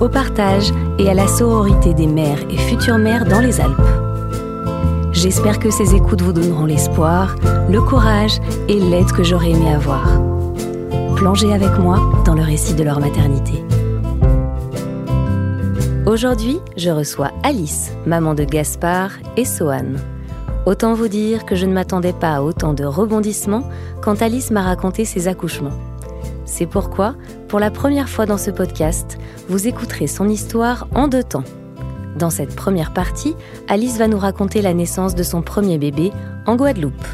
au partage et à la sororité des mères et futures mères dans les Alpes. J'espère que ces écoutes vous donneront l'espoir, le courage et l'aide que j'aurais aimé avoir. Plongez avec moi dans le récit de leur maternité. Aujourd'hui, je reçois Alice, maman de Gaspard et Sohan. Autant vous dire que je ne m'attendais pas à autant de rebondissements quand Alice m'a raconté ses accouchements. C'est pourquoi, pour la première fois dans ce podcast, vous écouterez son histoire en deux temps. Dans cette première partie, Alice va nous raconter la naissance de son premier bébé en Guadeloupe.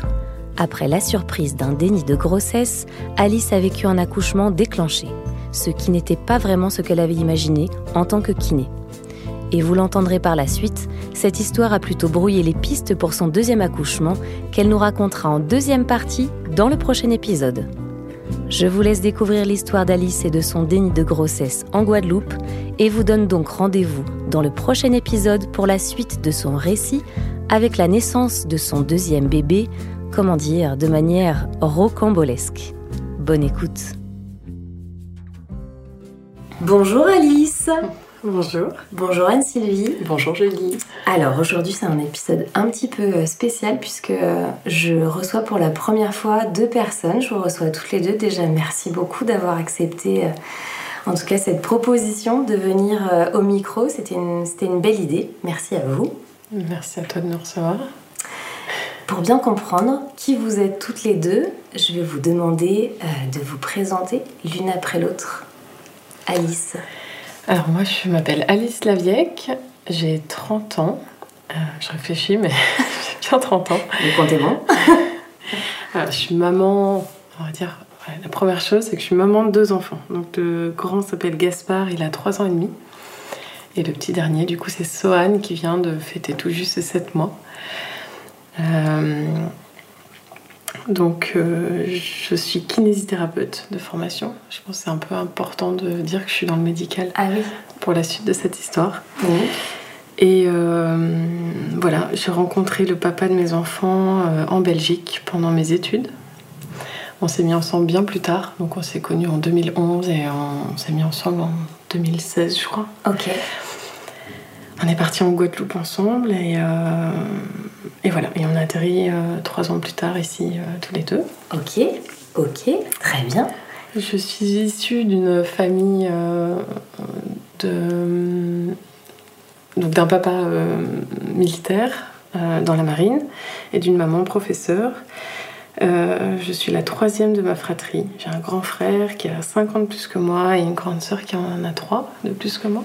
Après la surprise d'un déni de grossesse, Alice a vécu un accouchement déclenché, ce qui n'était pas vraiment ce qu'elle avait imaginé en tant que kiné. Et vous l'entendrez par la suite, cette histoire a plutôt brouillé les pistes pour son deuxième accouchement qu'elle nous racontera en deuxième partie dans le prochain épisode. Je vous laisse découvrir l'histoire d'Alice et de son déni de grossesse en Guadeloupe et vous donne donc rendez-vous dans le prochain épisode pour la suite de son récit avec la naissance de son deuxième bébé, comment dire, de manière rocambolesque. Bonne écoute. Bonjour Alice Bonjour. Bonjour Anne-Sylvie. Bonjour Julie. Alors aujourd'hui c'est un épisode un petit peu euh, spécial puisque euh, je reçois pour la première fois deux personnes. Je vous reçois toutes les deux. Déjà merci beaucoup d'avoir accepté euh, en tout cas cette proposition de venir au micro. C'était une, c'était une belle idée. Merci à vous. Merci à toi de nous recevoir. Pour bien comprendre qui vous êtes toutes les deux, je vais vous demander de vous présenter l'une après l'autre. Alice. Alors moi je m'appelle Alice Laviec, j'ai 30 ans. Euh, je réfléchis mais j'ai bien 30 ans. Vous comptez bon Je suis maman, on va dire, la première chose c'est que je suis maman de deux enfants. Donc le grand s'appelle Gaspard, il a 3 ans et demi. Et le petit dernier du coup c'est Sohan qui vient de fêter tout juste 7 mois. Euh, donc, euh, je suis kinésithérapeute de formation. Je pense que c'est un peu important de dire que je suis dans le médical ah oui. pour la suite de cette histoire. Et euh, voilà, j'ai rencontré le papa de mes enfants euh, en Belgique pendant mes études. On s'est mis ensemble bien plus tard, donc on s'est connus en 2011 et on s'est mis ensemble en 2016, je crois. Ok. On est parti en Guadeloupe ensemble et, euh, et voilà. Et on a atterri euh, trois ans plus tard ici, euh, tous les deux. Ok, ok, très bien. Je suis issue d'une famille de donc d'un papa militaire dans la marine et d'une maman professeure. je suis la troisième de ma fratrie. J'ai un grand frère qui a 50 plus que moi et une grande sœur qui en a 3 de plus que moi.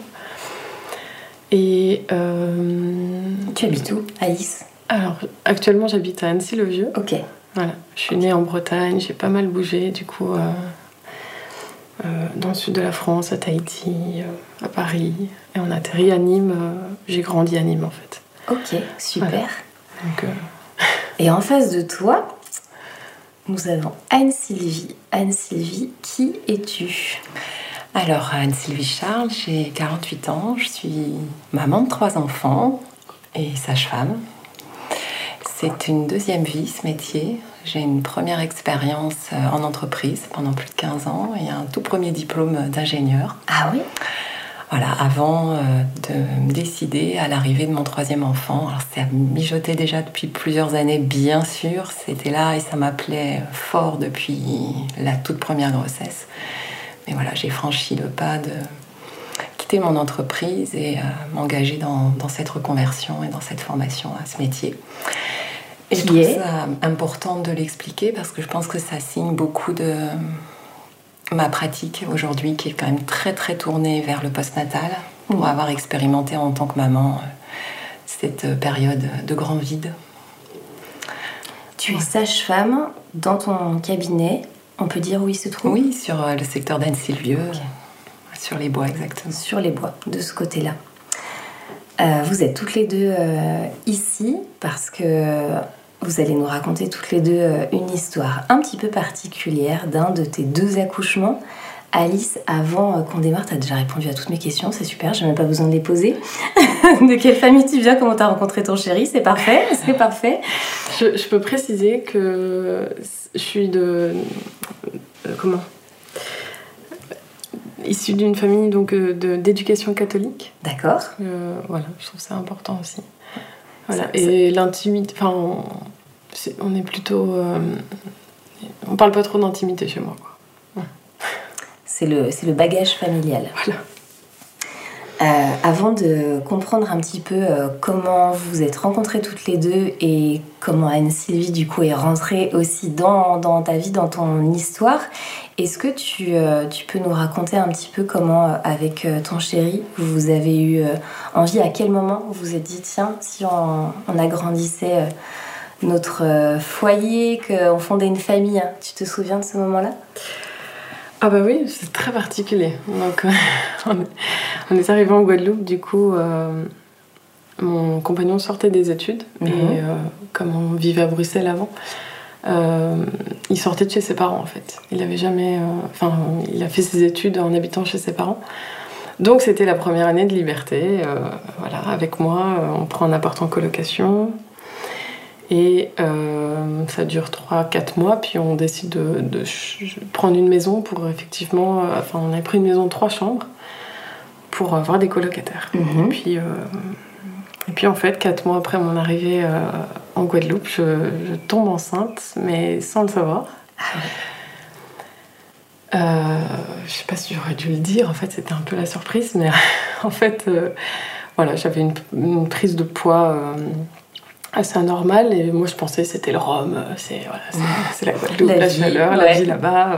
Et euh, tu habites où Alice Alors, actuellement, j'habite à Annecy-le-Vieux. Ok. Voilà. Je suis née en Bretagne, j'ai pas mal bougé, du coup, euh, euh, dans le sud de la France, à Tahiti, à Paris. Et on atterrit à Nîmes. j'ai grandi à Nîmes, en fait. Ok, super. Et en face de toi, nous avons Anne-Sylvie. Anne-Sylvie, qui es-tu? Alors, Anne-Sylvie Charles, j'ai 48 ans, je suis maman de trois enfants et sage-femme. C'est une deuxième vie ce métier. J'ai une première expérience euh, en entreprise pendant plus de 15 ans et un tout premier diplôme d'ingénieur. Ah oui? Voilà, avant euh, de me décider à l'arrivée de mon troisième enfant. Alors, c'était mijoté déjà depuis plusieurs années, bien sûr. C'était là et ça m'appelait fort depuis la toute première grossesse. Et voilà, j'ai franchi le pas de quitter mon entreprise et euh, m'engager dans, cette reconversion et dans cette formation à ce métier. Et je trouve ça important de l'expliquer parce que je pense que ça signe beaucoup de ma pratique aujourd'hui qui est quand même très très tournée vers le postnatal pour mmh. avoir expérimenté en tant que maman euh, cette période de grand vide. Tu es sage-femme dans ton cabinet on peut dire où il se trouve? Oui, sur euh, le secteur d'Anne-Sylvieux, sur les bois exactement. Sur les bois, de ce côté-là. Euh, vous êtes toutes les deux euh, ici parce que vous allez nous raconter toutes les deux une histoire un petit peu particulière d'un de tes deux accouchements. Alice, avant qu'on démarre, tu as déjà répondu à toutes mes questions, c'est super, j'ai même pas besoin de les poser. de quelle famille tu viens, comment tu as rencontré ton chéri, c'est parfait, c'est parfait. Je, je, peux préciser que je suis de. comment? Issue d'une famille donc euh, d'éducation catholique. D'accord. Euh, voilà, je trouve ça important aussi. Voilà. Et l'intimité, enfin, on, est plutôt, euh, on parle pas trop d'intimité chez moi. C'est le, le bagage familial. Voilà. Euh, avant de comprendre un petit peu euh, comment vous êtes rencontrées toutes les deux et comment Anne-Sylvie du coup est rentrée aussi dans, ta vie, dans ton histoire, est-ce que tu, euh, peux nous raconter un petit peu comment avec ton chéri vous avez eu envie, à quel moment vous vous êtes dit tiens si on, on agrandissait notre foyer, qu'on fondait une famille, hein. tu te souviens de ce moment-là? Ah bah oui, c'est très particulier. Donc on est arrivé en Guadeloupe, du coup euh, mon compagnon sortait des études et mhm. euh, comme on vivait à Bruxelles avant, euh, il sortait de chez ses parents en fait. Il avait jamais, enfin il a fait ses études en habitant chez ses parents. Donc c'était la première année de liberté. voilà, avec moi, on prend un appart en colocation. Et euh, ça dure 3-4 mois, puis on décide de, prendre une maison pour effectivement. Euh, enfin, on a pris une maison de 3 chambres pour avoir des colocataires. Mhm. et, puis, euh, et puis en fait, 4 mois après mon arrivée en Guadeloupe, je, tombe enceinte, mais sans le savoir. Je sais pas si j'aurais dû le dire, en fait c'était un peu la surprise, mais en fait, voilà, j'avais une, une, prise de poids assez anormal et moi je pensais c'était le Rhum, c'est voilà, la Guadeloupe, la, chaleur, la vie là-bas. Euh,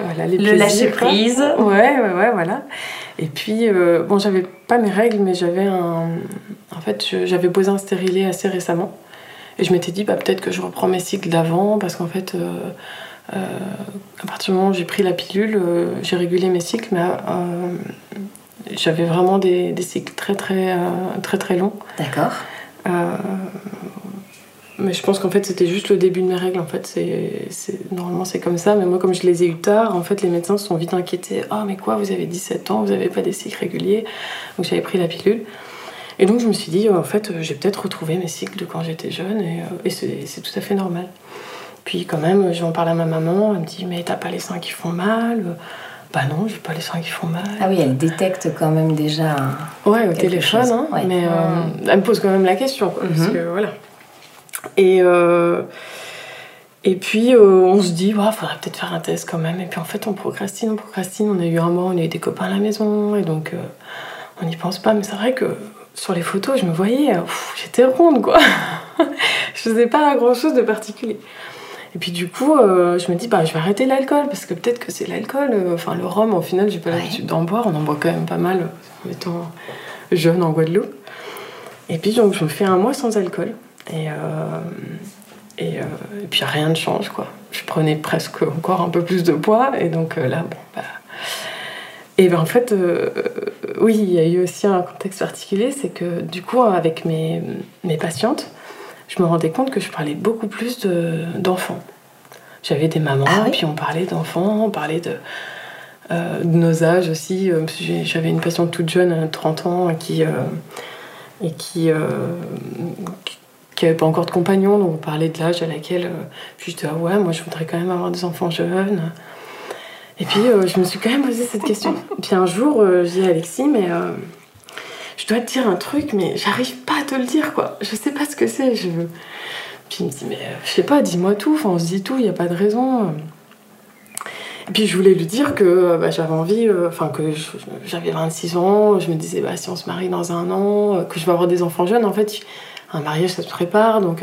voilà, les le lâcher prise. Ouais, ouais, ouais, voilà. Et puis, euh, bon, j'avais pas mes règles, mais j'avais un. En fait, j'avais posé un stérilet assez récemment. Et je m'étais dit, bah, peut-être que je reprends mes cycles d'avant, parce qu'en fait, euh, à partir du moment où j'ai pris la pilule, j'ai régulé mes cycles, mais j'avais vraiment des, des, cycles très, très, très, très longs. D'accord. Euh, mais je pense qu'en fait c'était juste le début de mes règles. En fait, c'est normalement c'est comme ça. Mais moi, comme je les ai eu tard, en fait les médecins se sont vite inquiétés. Ah mais quoi, vous avez 17 ans, vous n'avez pas des cycles réguliers. Donc j'avais pris la pilule. Et donc je me suis dit, en fait, j'ai peut-être retrouvé mes cycles de quand j'étais jeune et, euh, et c'est tout à fait normal. Puis quand même, j'en parle à ma maman, elle me dit, mais t'as pas les seins qui font mal bah non, j'ai pas les seins qui font mal. Ah oui, elle détecte quand même déjà. Ouais, au téléphone, hein, mais euh, elle me pose quand même la question, quoi, parce mhm. que voilà. Et, euh, et puis euh, on se dit, il faudrait peut-être faire un test quand même. Et puis en fait, on procrastine, on procrastine. On a eu un mois, on a eu des copains à la maison, et donc on n'y pense pas. Mais c'est vrai que sur les photos, je me voyais, j'étais ronde, quoi. je faisais pas grand chose de particulier. Et puis du coup, euh, je me dis, bah, je vais arrêter l'alcool, parce que peut-être que c'est l'alcool. Euh, enfin, le rhum, au final, j'ai pas l'habitude d'en boire. On en boit quand même pas mal, en étant jeune en Guadeloupe. Et puis donc, je me fais un mois sans alcool. Et, euh, et, et, puis rien ne change, quoi. Je prenais presque encore un peu plus de poids. Et donc là, bon, bah... Et ben en fait, oui, il y a eu aussi un contexte particulier, c'est que du coup, avec mes, mes patientes, je me rendais compte que je parlais beaucoup plus d'enfants. J'avais des mamans, ah puis on parlait d'enfants, on parlait de, euh, de, nos âges aussi. Euh, j'avais une patiente toute jeune, 30 ans, qui, euh, et qui, qui n'avait pas encore de compagnon, donc on parlait de l'âge à laquelle. puis je disais, ah ouais, moi je voudrais quand même avoir des enfants jeunes. Et puis je me suis quand même posé cette question. puis un jour, j'ai à Alexis, mais je dois te dire un truc, mais j'arrive pas à te le dire, quoi. Je sais pas ce que c'est. Je... Puis il me dit, mais euh, je sais pas, dis-moi tout. Enfin, on se dit tout, il n'y a pas de raison. Et puis je voulais lui dire que euh, bah, j'avais envie, euh, enfin que j'avais 26 ans, je me disais, bah, si on se marie dans un an, que je vais avoir des enfants jeunes, en fait, un mariage ça se prépare. Donc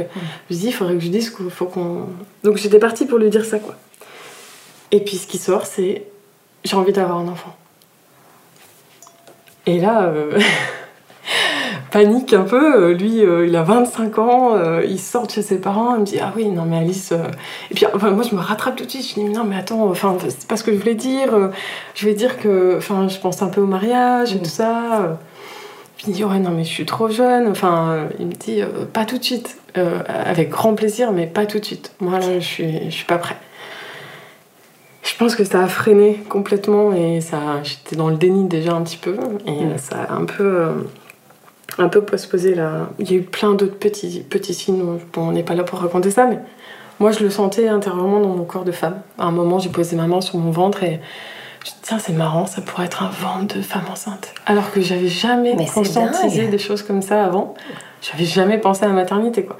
je me dis, il faudrait que je dise qu'il faut qu'on. Donc j'étais partie pour lui dire ça, quoi. Et puis ce qui sort, c'est j'ai envie d'avoir un enfant. Et là, panique un peu. Euh, lui, euh, il a 25 ans, euh, il sort de chez ses parents, il me dit Ah oui, non, mais Alice. Et puis moi, je me rattrape tout de suite. Je dis Non, mais attends, enfin, c'est pas ce que je voulais dire. Je vais dire que enfin, je pense un peu au mariage et tout ça. Je lui dis ouais non mais je suis trop jeune. Enfin, il me dit pas tout de suite. avec grand plaisir, mais pas tout de suite. Moi là, je suis, je suis pas prêt. Je pense que ça a freiné complètement et ça, j'étais dans le déni déjà un petit peu et mm. ça a un peu, un peu postposé là. Il y a eu plein d'autres petits, petits signes. Bon, on n'est pas là pour raconter ça, mais moi je le sentais intérieurement dans mon corps de femme. À un moment, j'ai posé ma main sur mon ventre et je me dit, tiens, c'est marrant, ça pourrait être un ventre de femme enceinte. Alors que j'avais jamais conscientisé des choses comme ça avant. J'avais jamais pensé à la maternité, quoi.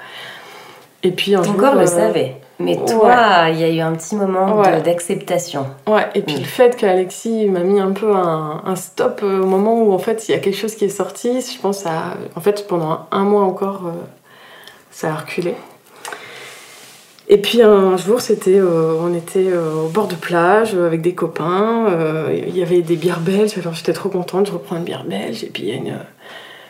Et puis un Ton corps le euh, savait. Mais toi, il y a eu un petit moment d'acceptation. Ouais, et puis mm. le fait qu'Alexis m'a mis un peu un, stop euh, au moment où en fait il y a quelque chose qui est sorti, je pense à. En fait, pendant un, mois encore, euh, ça a reculé. Et puis un jour, c'était, on était au bord de plage avec des copains. Il y avait des bières belges. Alors j'étais trop contente. Je reprends une bière belge. Et puis il y a une,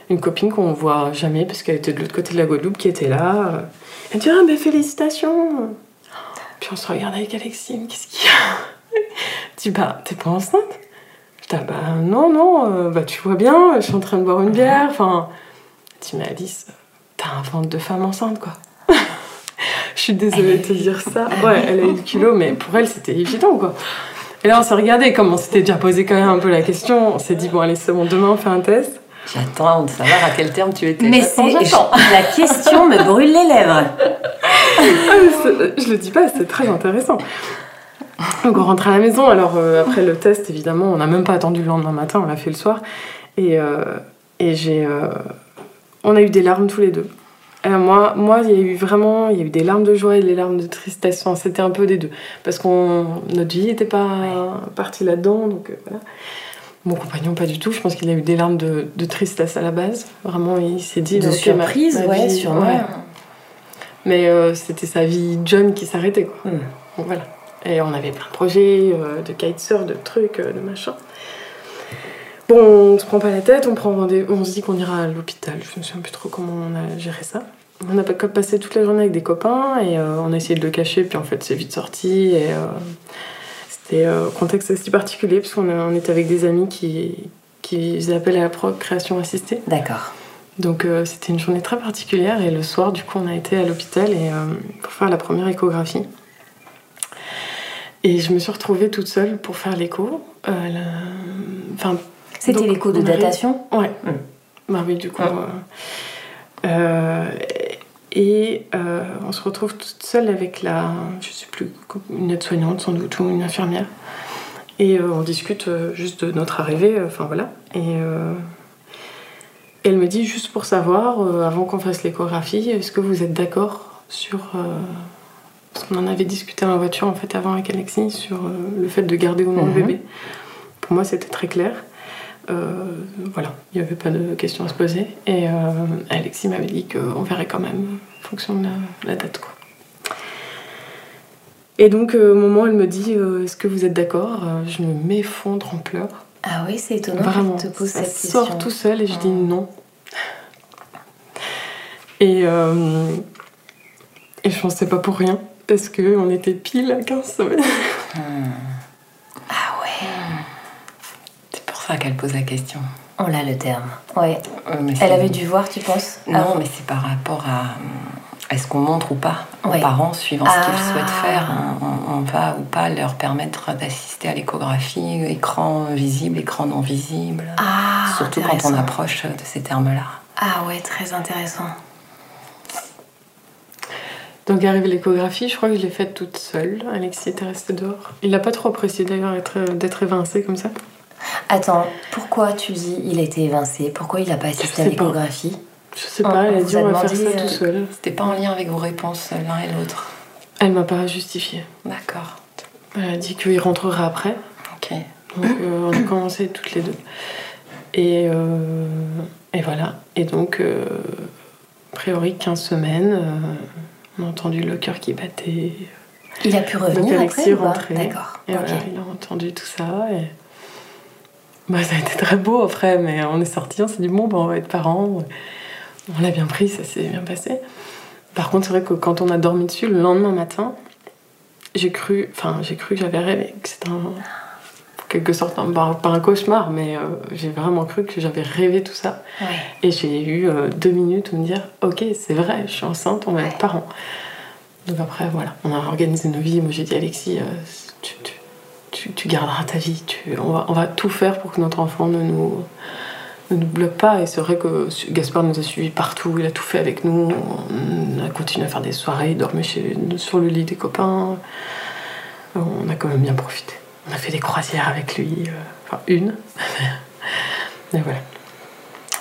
une copine qu'on voit jamais parce qu'elle était de l'autre côté de la Guadeloupe qui était là. Elle dit Ah, mais félicitations Puis on se regarde avec Alexis, qu'est-ce qu'il y a? Je dis Bah, t'es pas enceinte? Je dis ah, Bah, non, non, euh, bah, tu vois bien, je suis en train de boire une bière. Enfin, elle dit Mais Alice, t'as un ventre de femme enceinte, quoi. je suis désolée de te dire ça. Ouais, elle a eu le kilo, mais pour elle, c'était évident, quoi. Et là, on s'est regardé, comme on s'était déjà posé quand même un peu la question, on s'est dit Bon, allez, c'est bon, demain, on fait un test. J'attends de savoir à quel terme tu étais. Mais c'est la question me brûle les lèvres. Ah, je le dis pas, c'est très intéressant. Donc on rentre à la maison. Alors euh, après le test, évidemment, on n'a même pas attendu le lendemain matin, on l'a fait le soir. Et, euh, et j'ai, euh, on a eu des larmes tous les deux. moi, moi, il y a eu vraiment, il y a eu des larmes de joie et des larmes de tristesse. C'était un peu des deux, parce qu'on notre vie n'était pas partie là-dedans, donc voilà. Mon compagnon, pas du tout. Je pense qu'il a eu des larmes de, tristesse à la base. Vraiment, il s'est dit. De surprise, ouais, sûrement. Mais euh, c'était sa vie jeune qui s'arrêtait, quoi. Hmm. Donc voilà. Et on avait plein de projets, euh, de kitesurf, de trucs, euh, de machin. Bon, on se prend pas la tête, on prend on se dit qu'on ira à l'hôpital. Je me souviens plus trop comment on a géré ça. On a passé toute la journée avec des copains et on a essayé de le cacher, puis en fait c'est vite sorti. Et c'était un contexte aussi particulier parce qu'on on était avec des amis qui, qui faisaient appel à la procréation assistée. D'accord. Donc euh, c'était une journée très particulière et le soir du coup on a été à l'hôpital et, euh, pour faire la première échographie. Et je me suis retrouvée toute seule pour faire l'écho. Euh, enfin, c'était l'écho de datation? Ouais. Hmm. Bah oui, du coup. Et on se retrouve toute seule avec la, je sais plus, une aide-soignante sans doute ou une infirmière. Et on discute juste de notre arrivée, enfin voilà. Et elle me dit juste pour savoir, euh, avant qu'on fasse l'échographie, est-ce que vous êtes d'accord sur. Euh, parce qu'on en avait discuté dans la voiture en fait avant avec Alexis sur euh, le fait de garder ou non le mhm. bébé? Pour moi, c'était très clair. Voilà, il n'y avait pas de questions à se poser. Et Alexis m'avait dit qu'on verrait quand même en fonction de la, date. Quoi. Et donc, au moment où elle me dit Est-ce que vous êtes d'accord Je me m'effondre en pleurs. Ah oui, c'est étonnant Vraiment, te pose cette sort tout seul et je dis non. Et, euh, et je pensais pas pour rien, parce qu'on était pile à 15 semaines. Ah ouais C'est pour ça qu'elle pose la question. On l'a le terme. Ouais. Elle avait dû voir, tu penses Non, mais c'est par rapport à est-ce qu'on montre ou pas aux parents, suivant ce qu'ils ah. souhaitent faire, on, va ou pas leur permettre d'assister à l'échographie, écran visible, écran non visible, ah, surtout quand on approche de ces termes-là. Ah ouais, très intéressant. Donc arrivé l'échographie, je crois que je l'ai faite toute seule. Alexis était resté dehors. Il n'a pas trop apprécié d'ailleurs d'être évincé comme ça. Attends, pourquoi tu dis il a été évincé? Pourquoi il n'a pas assisté à l'échographie? Je sais pas, elle a dit on va faire ça tout seul. C'était pas en lien avec vos réponses l'un et l'autre Elle m'a pas justifié. D'accord. Elle a dit qu'il rentrerait après. Ok. Donc euh, on a commencé toutes les deux. Et, euh, et voilà. Et donc, euh, a priori, 15 semaines, on a entendu le cœur qui battait. Il a pu revenir après D'accord. Et voilà, il a entendu tout ça. Et... Bah, ça a été très beau après, mais on est sortis, on s'est dit bon, bah, on va être parents. On l'a bien pris, ça s'est bien passé. Par contre, c'est vrai que quand on a dormi dessus, le lendemain matin, j'ai cru, enfin, j'ai cru que j'avais rêvé, que c'était un, quelque sorte, un, pas un cauchemar, mais euh, j'ai vraiment cru que j'avais rêvé tout ça. Et j'ai eu euh, deux minutes où me dire Ok, c'est vrai, je suis enceinte, on va être parents. Donc après, voilà, on a organisé nos vies. Moi, j'ai dit Alexis, tu, tu, tu, garderas ta vie. on, va, on va tout faire pour que notre enfant ne nous ne nous bloque pas. Et c'est vrai que Gaspard nous a suivis partout, il a tout fait avec nous. On a continué à faire des soirées, il dormait chez, sur le lit des copains. On a quand même bien profité. On a fait des croisières avec lui, euh, enfin une. Et voilà.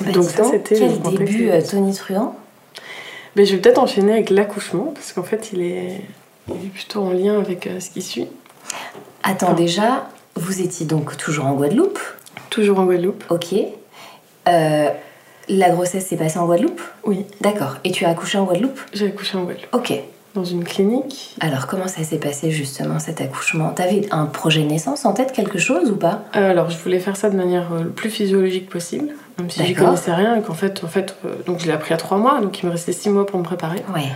Bah, donc ça, c'était quel début euh, Tony Truant? Mais je vais peut-être enchaîner avec l'accouchement parce qu'en fait, il est, plutôt en lien avec euh, ce qui suit. Attends, déjà, vous étiez donc toujours en Guadeloupe Toujours en Guadeloupe. Ok. Euh, la grossesse s'est passée en Guadeloupe Oui. D'accord. Et tu as accouché en Guadeloupe J'ai accouché en Guadeloupe. Ok. Dans une clinique. Alors, comment ça s'est passé justement cet accouchement? T'avais un projet de naissance en tête, quelque chose ou pas? Euh, Alors, je voulais faire ça de manière euh, le plus physiologique possible, même si j'y connaissais rien et qu'en fait, en fait donc je l'ai appris à trois mois, donc il me restait six mois pour me préparer. Ouais.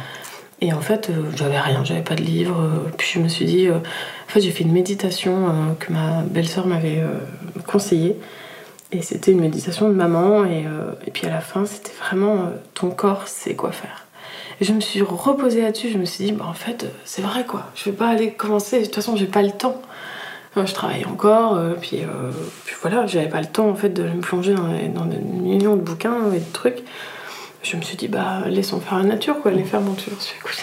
Et en fait, j'avais rien, j'avais pas de livre. puis je me suis dit, en fait, j'ai fait une méditation que ma belle-sœur m'avait conseillée. Et c'était une méditation de maman. Et, euh, et, puis à la fin, c'était vraiment euh, ton corps sait quoi faire. Et je me suis reposée là-dessus. Je me suis dit, bah, en fait, c'est vrai quoi. Je vais pas aller commencer. De toute façon, j'ai pas le temps. je travaille encore. Euh, puis, puis, voilà, j'avais pas le temps en fait de me plonger dans des millions de bouquins et de trucs. Je me suis dit, bah, laissons faire la nature quoi. Les faire monture. Je suis écoutée.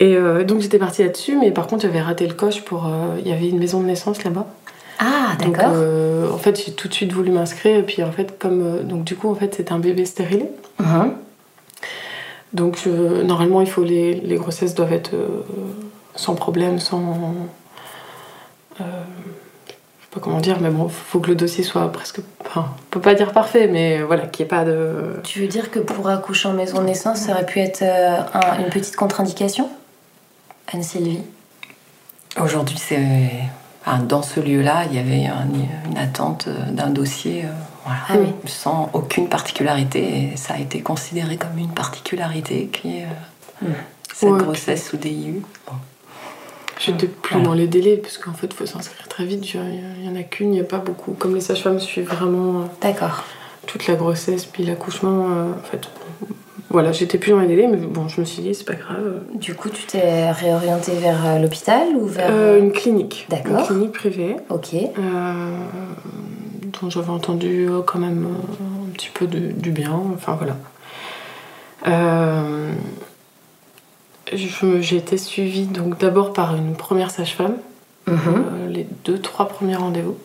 Et donc j'étais partie là-dessus, mais par contre j'avais raté le coche pour. Il y avait une maison de naissance là-bas. Ah, d'accord. Euh, en fait, j'ai tout de suite voulu m'inscrire. Et puis, en fait, comme. Euh, donc, du coup, en fait, c'était un bébé stérilé. Uh-huh. Donc, normalement, il faut les, les grossesses doivent être euh, sans problème, sans. Je sais pas comment dire, mais bon, faut que le dossier soit presque. Enfin, on peut pas dire parfait, mais voilà, qu'il n'y ait pas de. Tu veux dire que pour accoucher en maison de naissance, ça aurait pu être une petite contre-indication Anne-Sylvie? Aujourd'hui, c'est dans ce lieu-là, il y avait une attente d'un dossier euh, ah sans aucune particularité. Et ça a été considéré comme une particularité qui est euh, cette grossesse sous DIU. Bon. J'étais plus dans les délais, parce qu'en fait, il faut s'inscrire très vite. Il n'y en a qu'une, il n'y a pas beaucoup. Comme les sages-femmes suivent vraiment euh, D'accord. toute la grossesse, puis l'accouchement, en fait, voilà, j'étais plus dans les délais, mais bon, je me suis dit, c'est pas grave. Du coup, tu t'es réorientée vers euh, l'hôpital ou vers. Euh, une clinique. D'accord. Une clinique privée. Ok. Euh, dont j'avais entendu quand même un petit peu du bien, enfin voilà. J'ai été suivie donc d'abord par une première sage-femme, mhm. les deux, trois premiers rendez-vous.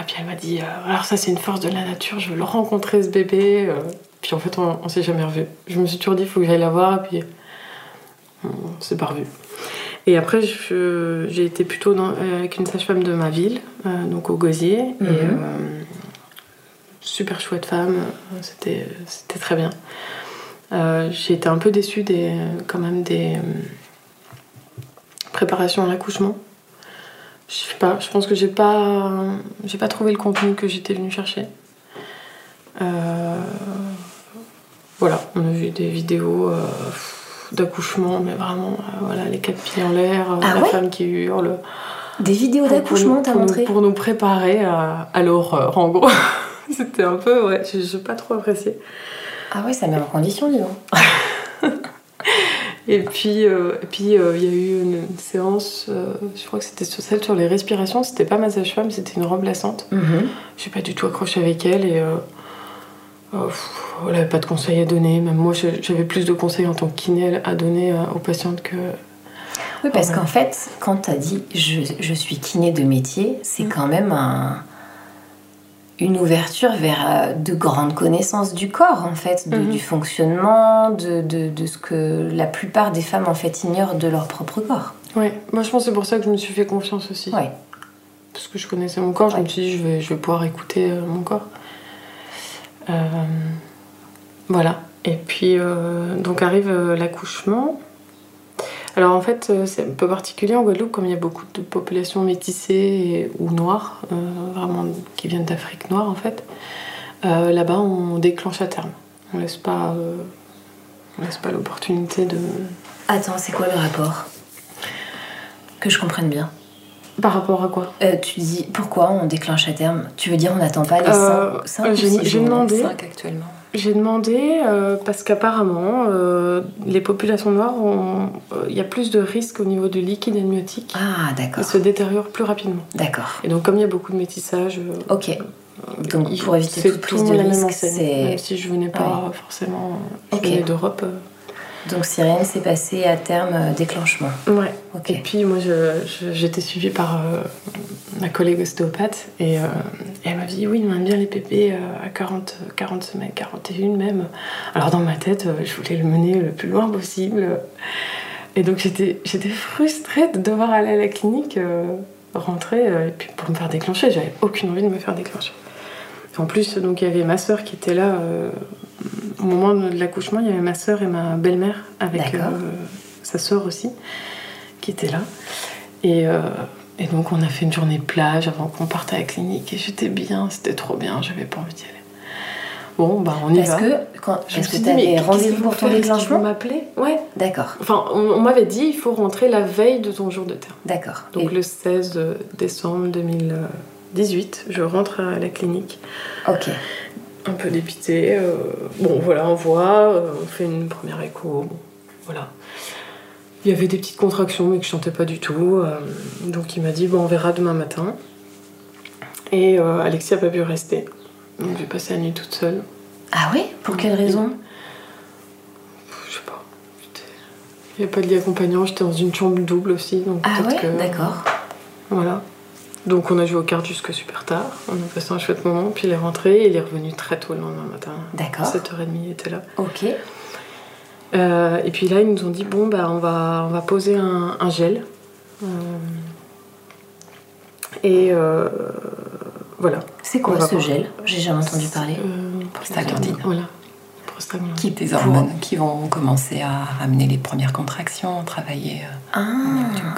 Et puis elle m'a dit, alors ça c'est une force de la nature, je veux le rencontrer ce bébé. Puis en fait, on, s'est jamais revu. Je me suis toujours dit, il faut que j'aille la voir, et puis on s'est pas revu. Et après, j'ai été plutôt avec une sage-femme de ma ville, euh, donc au Gosier. Mhm. euh, super chouette femme, c'était très bien. Euh, j'ai été un peu déçue des, quand même des préparations à l'accouchement. Je sais pas, je pense que j'ai pas, j'ai pas trouvé le contenu que j'étais venue chercher. Voilà, on a vu des vidéos euh, d'accouchement, mais vraiment, euh, voilà, les quatre pieds en l'air, euh, ah la femme qui hurle. Des vidéos d'accouchement, t'as montré Pour nous préparer à, l'horreur, en gros. C'était un peu, ouais, je n'ai pas trop apprécié. Ah ouais, ça met en condition, disons. et puis, puis il y a eu une, séance, je crois que c'était celle sur les respirations. C'était pas ma sage-femme, c'était une remplaçante. Mm -hmm. J'ai pas du tout accroché avec elle et Oh, elle pas de conseils à donner. Même moi, j'avais plus de conseils en tant que kiné à donner euh, aux patientes que. Oui, parce qu'en fait, quand tu as dit je, je, suis kiné de métier, c'est mm. quand même un, une ouverture vers euh, de grandes connaissances du corps, en fait, mm-hmm. du fonctionnement, de, de, de, ce que la plupart des femmes, en fait, ignorent de leur propre corps. Oui, moi je pense que c'est pour ça que je me suis fait confiance aussi. Oui. Parce que je connaissais mon corps, je me suis dit je vais, je vais pouvoir écouter euh, mon corps. Euh, voilà. Et puis, euh, donc arrive l'accouchement. Alors en fait, c'est un peu particulier en Guadeloupe, comme il y a beaucoup de populations métissées ou noires, vraiment qui viennent d'Afrique noire en fait. Là-bas, on déclenche à terme. On laisse pas, on laisse pas l'opportunité de. Attends, c'est quoi le rapport? Que je comprenne bien. Par rapport à quoi? Euh, Tu dis pourquoi on déclenche à terme? Tu veux dire on n'attend pas les 5 Euh, euh, j'ai- j'ai demandé. 5 actuellement. J'ai demandé euh, parce qu'apparemment, euh, les populations noires, ont- euh, il y a plus de risques au niveau du liquide amniotique. Ah Il d'accord, se détériore plus rapidement. d'accord. Et donc, comme il y a beaucoup de métissage, Ok. Donc il- pour éviter c'est toute tout prise de la même risque, c'est... Même si je venais pas forcément je Ok. venais d'Europe. Donc Sirène s'est passé à terme déclenchement. Ouais. Et puis moi, j'étais suivie par euh, ma collègue ostéopathe et, euh, et elle m'a dit oui, on aime bien les bébés euh, à 40, 40 semaines, 41 même. Alors dans ma tête, je voulais le mener le plus loin possible. Et donc j'étais frustrée de devoir aller à la clinique, rentrer et puis pour me faire déclencher. J'avais aucune envie de me faire déclencher. En plus, donc il y avait ma sœur qui était là au moment de l'accouchement. Il y avait ma sœur et ma belle-mère avec sa sœur aussi qui étaient là. Et, euh, et donc on a fait une journée plage avant qu'on parte à la clinique et j'étais bien, c'était trop bien. J'avais pas envie d'y aller. Bon, bah on y Parce va. que, quand, Je me parce que tu avais rendez-vous pour ton Est-ce déclenchement m'appeler? Ouais. D'accord, Enfin, on, on m'avait dit il faut rentrer la veille de ton jour de terme. d'accord. Donc Et- le 16 décembre 2018, je rentre à la clinique, Ok, un peu dépité. euh, bon, voilà, on voit, euh, on fait une première écho. Bon, voilà. Il y avait des petites contractions, mais que je sentais pas du tout. euh, donc il m'a dit bon, on verra demain matin. Et euh, Alexis a pas pu rester. Donc j'ai passé la nuit toute seule. Ah oui Pour quelle raison? Je sais pas. Il n'y avait pas de lit accompagnant, j'étais dans une chambre double aussi. Donc Ah que- D'accord. Voilà. Donc on a joué aux cartes jusque super tard. On a passé un chouette moment. Puis il est rentré et il est revenu très tôt le lendemain matin. D'accord. 7h30 il était là. Ok. Euh, et puis là ils nous ont dit bon bah on va, on va poser un, un gel. Euh, et euh, voilà. C'est quoi ce gel J'ai jamais entendu parler. Euh, Prostaglandine. Voilà. Prostaglandine. Qui des hormones qui vont commencer à ramener les premières contractions, travailler. euh,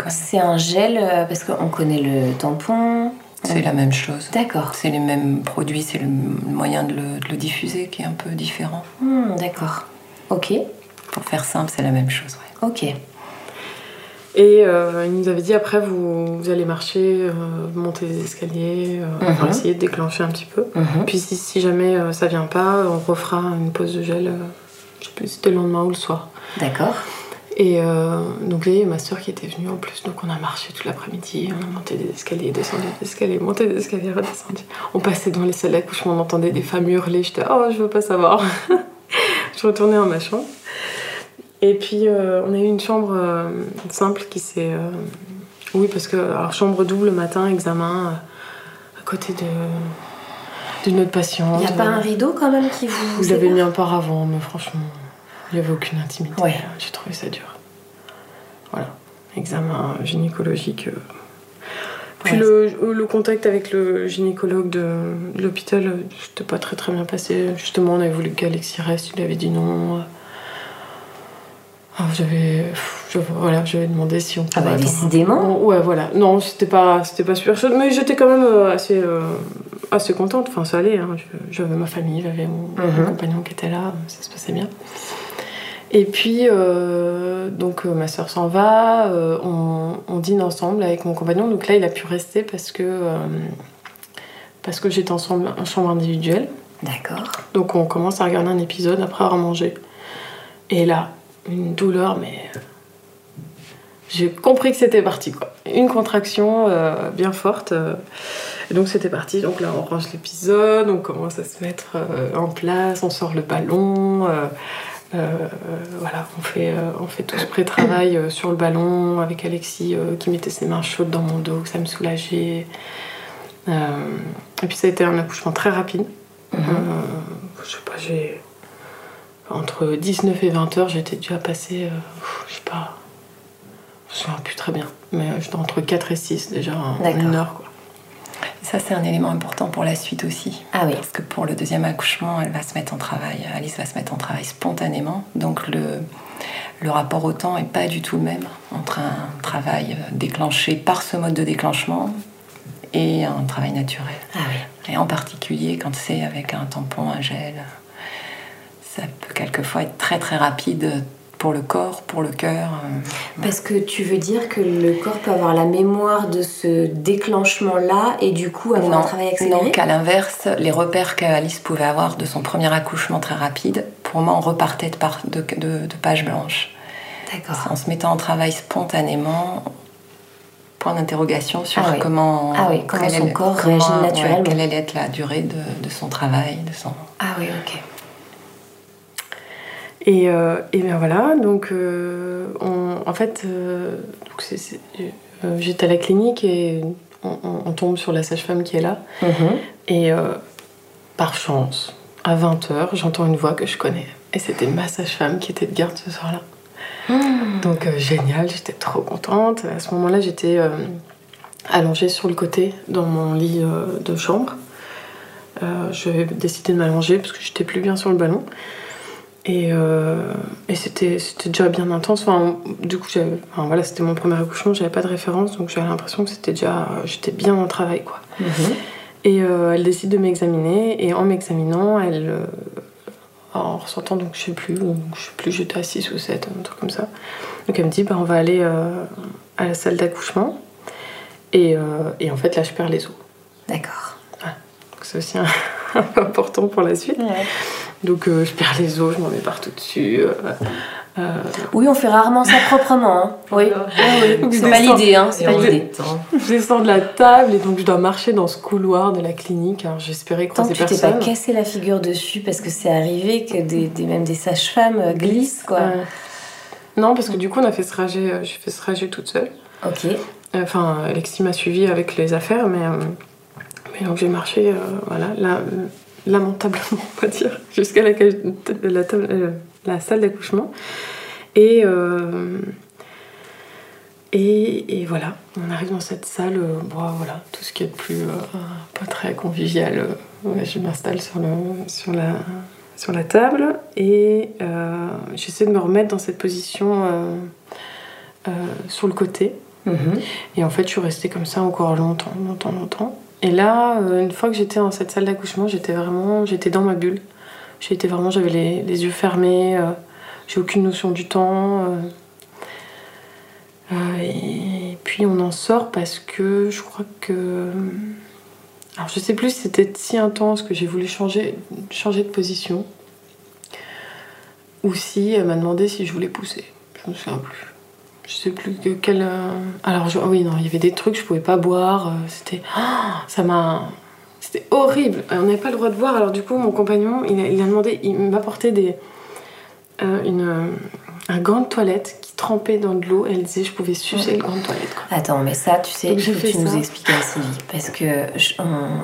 Ah, c'est un gel parce qu'on connaît le tampon. C'est la même chose. D'accord. C'est les mêmes produits, c'est le moyen de le, de le diffuser qui est un peu différent. Hmm, D'accord. Ok. Pour faire simple, c'est la même chose. ouais. Ok. Et euh, il nous avait dit après vous, vous allez marcher, euh, monter les escaliers, euh, va essayer de déclencher un petit peu. Mhm. Puis si, si jamais euh, ça vient pas, on refera une pause de gel, je sais plus si c'était le lendemain ou le soir. D'accord. Et donc là, il y a ma soeur qui était venue en plus, donc on a marché toute l'après-midi, on a monté des escaliers, descendu des escaliers, monté des escaliers, redescendu. On passait dans les salles d'accouchement, on entendait des femmes hurler, j'étais oh je veux pas savoir. je retournais dans ma chambre. Et puis euh, on a eu une chambre euh, simple qui s'est... euh, oui parce que alors chambre double le matin, examen, à côté de d'une autre patiente. Il n'y a pas un rideau quand même qui vous. Vous l'avez mis un par avant, mais franchement, il n'y avait aucune intimité. Ouais. J'ai trouvé ça dur. Voilà. Examen gynécologique. Puis Ouais. le, le contact avec le gynécologue de, l'hôpital, c'était pas très très bien passé. Justement, on avait voulu qu'Alexis reste, il avait dit non. Ah, j'avais, voilà, j'avais demandé si on pouvait Ah bah, attendre décidément. Ouais, voilà. Non, c'était pas, c'était pas super chaude, mais j'étais quand même euh, assez, euh, assez contente. Enfin, ça allait. hein. J'avais ma famille, j'avais mon, Mhm. compagnon qui était là, ça se passait bien. Et puis, euh, donc ma soeur s'en va, euh, on, on dîne ensemble avec mon compagnon. Donc là, il a pu rester parce que, parce que j'étais ensemble en chambre individuelle. D'accord. Donc on commence à regarder un épisode après avoir mangé. Et là, une douleur, mais j'ai compris que c'était parti quoi. Une contraction euh, bien forte. euh, et donc c'était parti. Donc là, on range l'épisode, on commence à se mettre euh, en place, on sort le ballon. euh, euh, voilà, on fait, euh, on fait tout ce pré-travail euh, sur le ballon avec Alexis euh, qui mettait ses mains chaudes dans mon dos, que ça me soulageait. Euh, et puis ça a été un accouchement très rapide. Mhm. Euh, je sais pas, j'ai. Entre 19 et 20 heures, j'étais dû à passer. euh, je sais pas. Je me souviens plus très bien. Mais euh, j'étais entre 4 et 6 déjà en une heure. Quoi. Ça, c'est un élément important pour la suite aussi. Ah oui. Parce que pour le deuxième accouchement, elle va se mettre en travail, Alice va se mettre en travail spontanément. Donc le, le rapport au temps n'est pas du tout le même entre un travail euh, déclenché par ce mode de déclenchement et un travail naturel. Ah oui. Et en particulier quand c'est avec un tampon, un gel, ça peut quelquefois être très très rapide pour le corps, pour le cœur. Parce que tu veux dire que le corps peut avoir la mémoire de ce déclenchement-là et du coup avoir non, un travail accéléré Non, qu'à l'inverse, les repères qu'Alice pouvait avoir de son premier accouchement très rapide, pour moi, on repartait de, par, de, de, de pages blanches. D'accord. En se mettant en travail spontanément, point d'interrogation sur Ah oui. comment, Ah oui, comment quelle son corps comment- réagit ouais, naturellement. quelle allait être la durée de, de son travail, de son. Ah oui, ok. Et, euh, et bien voilà, donc euh, on- en fait, euh, donc j'étais à la clinique et on, on- on tombe sur la sage-femme qui est là. Mhm. Et par chance, à 20h, j'entends une voix que je connais. Et c'était ma sage-femme qui était de garde ce soir-là. Donc euh, génial, j'étais trop contente. À ce moment-là, j'étais euh, allongée sur le côté dans mon lit euh, de chambre. J'avais décidé de m'allonger parce que j'étais plus bien sur le ballon. Et, euh, et c'était c'était déjà bien intense. Enfin, du coup, enfin, voilà, c'était mon premier accouchement, j'avais pas de référence, donc j'avais l'impression que c'était déjà, j'étais bien le travail, quoi. Mhm. Et euh, elle décide de m'examiner, et en m'examinant, elle, euh, en ressortant, donc je sais plus, je sais plus, j'étais à 6 ou 7, un truc comme ça. Donc elle me dit, bah, on va aller à la salle d'accouchement. Et, et en fait, là, je perds les os. D'accord. Donc c'est aussi un, un peu important pour la suite. Donc euh, je perds les os, je m'en mets partout dessus. euh, euh, Oui, on fait rarement ça proprement. hein. Oui, oui, C'est pas l'idée, hein. C'est pas l'idée. je descends de la table et donc je dois marcher dans ce couloir de la clinique. Alors j'espérais Tant croiser que tu t'es pas personne. cassé la figure dessus, parce que c'est arrivé que des, des- même des sages-femmes glissent, quoi. Ouais. Non, parce que du coup, on a fait ce trajet, j'ai fait ce trajet toute seule. Ok. Enfin, Alexis m'a suivi avec les affaires, mais, mais donc j'ai marché, euh, voilà, là, lamentablement, on va dire, jusqu'à la, euh, la salle d'accouchement. Et, euh, et, et voilà, on arrive dans cette salle, euh, bon, voilà, tout ce qui est de plus pas très convivial. ouais, je m'installe sur, le, sur, la, sur la table et j'essaie de me remettre dans cette position sur le côté. Mhm. Et en fait, je suis restée comme ça encore longtemps, longtemps, longtemps. Et là, euh, une fois que j'étais dans cette salle d'accouchement, j'étais vraiment, j'étais dans ma bulle. J'étais vraiment, j'avais les, yeux fermés, euh, j'ai aucune notion du temps. Euh, et puis on en sort parce que je crois que. Alors je sais plus si c'était si intense que j'ai voulu changer, changer de position. Ou si elle m'a demandé si je voulais pousser. Je me souviens plus. Je sais plus que quel. euh, Alors je- oui, non, il y avait des trucs, je pouvais pas boire. euh, C'était. Ah, ça m'a. C'était horrible. On n'avait pas le droit de boire. Alors du coup, mon compagnon, il a, il a demandé, il m'apportait des. euh, une, euh, un gant de toilette qui trempait dans de l'eau. Elle disait, je pouvais sucer le gant de toilette. Quoi. Attends, mais ça, tu sais, Donc, il faut que tu nous expliques à Sylvie. Parce que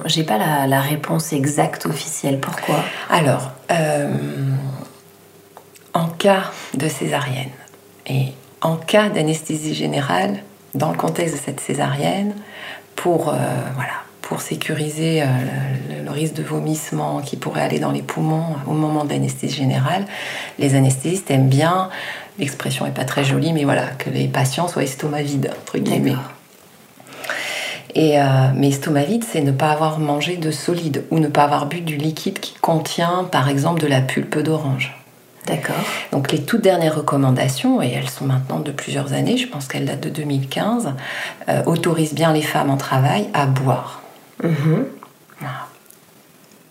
j'ai pas la, la réponse exacte officielle. Pourquoi? Alors, euh, en cas de césarienne et en cas d'anesthésie générale, dans le contexte de cette césarienne, pour, euh, voilà, pour sécuriser euh, le, le risque de vomissement qui pourrait aller dans les poumons au moment de l'anesthésie générale, les anesthésistes aiment bien, l'expression n'est pas très jolie, mais voilà, que les patients soient estomac vide, entre guillemets. Et, euh, mais estomac vide, c'est ne pas avoir mangé de solide ou ne pas avoir bu du liquide qui contient, par exemple, de la pulpe d'orange. D'accord. Donc les toutes dernières recommandations, et elles sont maintenant de plusieurs années, je pense qu'elles datent de 2015, euh, autorisent bien les femmes en travail à boire. Mhm.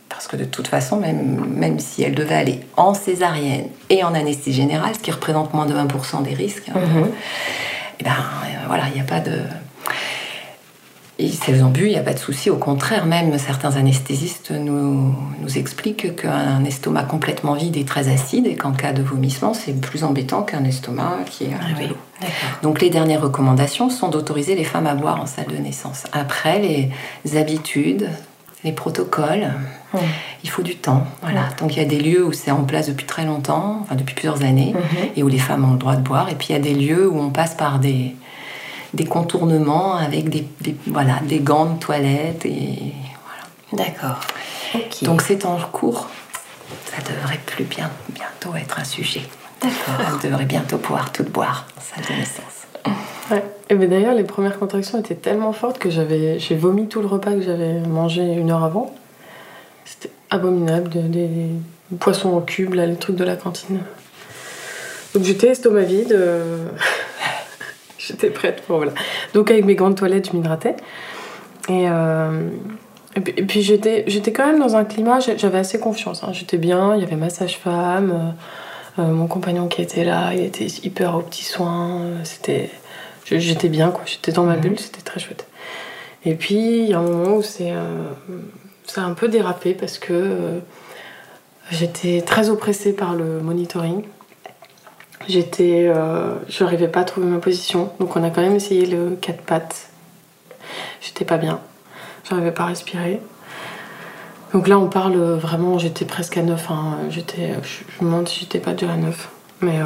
Parce que de toute façon, même, même si elles devaient aller en césarienne et en anesthésie générale, ce qui représente moins de 20% des risques, hein, Mhm. eh ben euh, voilà, il n'y a pas de. Et si elles ont bu, il n'y a pas de souci. Au contraire, même certains anesthésistes nous, nous expliquent qu'un estomac complètement vide est très acide et qu'en cas de vomissement, c'est plus embêtant qu'un estomac qui est Ah oui, l'eau. d'accord. Donc les dernières recommandations sont d'autoriser les femmes à boire en salle de naissance. Après, les habitudes, les protocoles, Mhm. il faut du temps. Voilà. Donc il y a des lieux où c'est en place depuis très longtemps, enfin depuis plusieurs années, Mhm. et où les femmes ont le droit de boire. Et puis il y a des lieux où on passe par des, des contournements avec des, des- voilà, des gants de toilette. Et voilà. D'accord. Donc c'est en cours. Ça devrait plus bien, bientôt être un sujet. D'accord. On devrait bientôt pouvoir toutes boire de naissance. Ouais. Et ben d'ailleurs, les premières contractions étaient tellement fortes que j'avais, j'ai vomi tout le repas que j'avais mangé une heure avant. C'était abominable, de- des poissons en cube, là, les trucs de la cantine. Donc j'étais estomac vide. euh, j'étais prête pour voilà. Donc avec mes gants de toilette, je m'hydratais. Et, euh, et puis, puis j'étais, quand même dans un climat, j'avais assez confiance. hein. J'étais bien, il y avait ma sage-femme, euh, euh, mon compagnon qui était là, il était hyper aux petits soins. C'était, j'étais bien, quoi. J'étais dans ma Mhm. bulle, c'était très chouette. Et puis il y a un moment où c'est, euh, ça a un peu dérapé parce que j'étais très oppressée par le monitoring. J'étais, euh, je n'arrivais pas à trouver ma position, donc on a quand même essayé le quatre pattes. J'étais pas bien, j'arrivais pas à respirer. Donc là, on parle vraiment, j'étais presque à 9. Hein. J'étais, je, me demande si j'étais pas déjà à 9. Mais euh,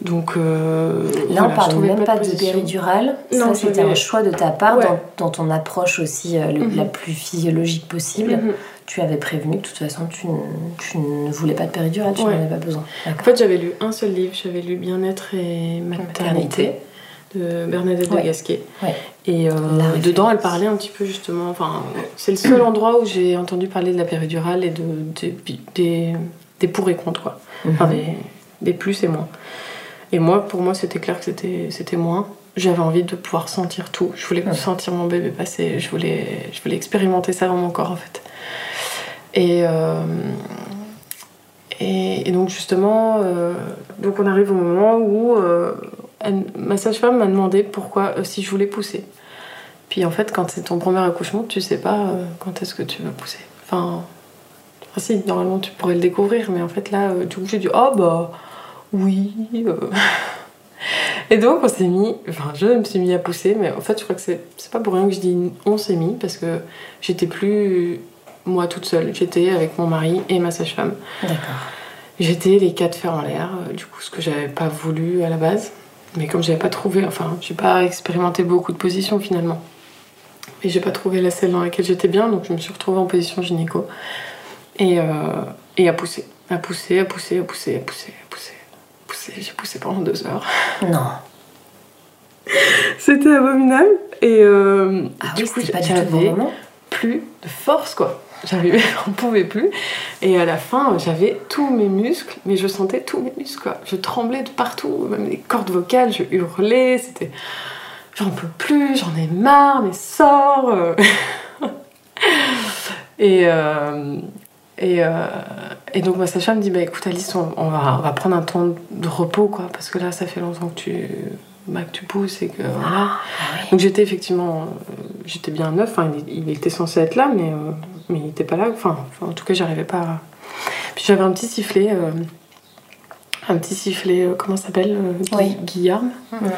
donc euh, Là, voilà, on parle même pas de position. péridurale. Non, ça, c'était un choix de ta part Ouais. dans, dans ton approche aussi euh, le- Mhm. la plus physiologique possible. Mhm. Tu avais prévenu que de toute façon, tu, ne- tu ne voulais pas de péridurale, tu Ouais. n'en avais pas besoin. En fait, j'avais lu un seul livre, j'avais lu Bien-être et maternité, de Bernadette Ouais. de Gasquet. Ouais. Et euh, dedans, elle parlait un petit peu justement. Enfin, c'est le seul endroit où j'ai entendu parler de la péridurale et de, des, des, des pour et contre, quoi. Enfin, Mhm. des, des plus et moins. Et moi, pour moi, c'était clair que c'était c'était moins. J'avais envie de pouvoir sentir tout. Je voulais Ouais. sentir mon bébé passer. Je voulais, je voulais expérimenter ça dans mon corps, en fait. Et, euh, et, et donc, justement, euh, donc on arrive au moment où euh, ma sage-femme m'a demandé pourquoi, si je voulais pousser. Puis en fait, quand c'est ton premier accouchement, tu sais pas quand est-ce que tu vas pousser. Enfin, si, normalement tu pourrais le découvrir, mais en fait là, du coup, j'ai dit oh bah oui. Et donc on s'est mis, enfin je me suis mis à pousser, mais en fait je crois que c'est pas pour rien que je dis on s'est mis parce que j'étais plus moi toute seule, j'étais avec mon mari et ma sage-femme. D'accord. J'étais les quatre fers en l'air, euh, du coup, ce que j'avais pas voulu à la base. Mais comme j'avais pas trouvé, enfin, j'ai pas expérimenté beaucoup de positions finalement. Et j'ai pas trouvé la celle dans laquelle j'étais bien, donc je me suis retrouvée en position gynéco. Et, euh, et à pousser, à pousser, à pousser, à pousser, à pousser, à pousser. à pousser. J'ai poussé pendant deux heures. Non. C'était abominable. Et euh, Ah du oui, coup, j'avais bon plus de force quoi. J'avais, j'en pouvais plus. Et à la fin, j'avais tous mes muscles, mais je sentais tous mes muscles quoi. Je tremblais de partout, même les cordes vocales, je hurlais, c'était. J'en peux plus, j'en ai marre, mais sors euh. Et. euh, Et, euh, et donc ma sage-femme me dit bah écoute Alice on, on va, on va prendre un temps de repos quoi parce que là ça fait longtemps que tu, bah, que tu pousses et que voilà. Ah oui. Donc j'étais effectivement, j'étais bien neuf, enfin, il était censé être là, mais, euh, mais il n'était pas là. Enfin, en tout cas, j'arrivais pas. à- Puis j'avais un petit sifflet, euh, un petit sifflet, euh, comment ça s'appelle euh, Oui. Guillarme. Mhm.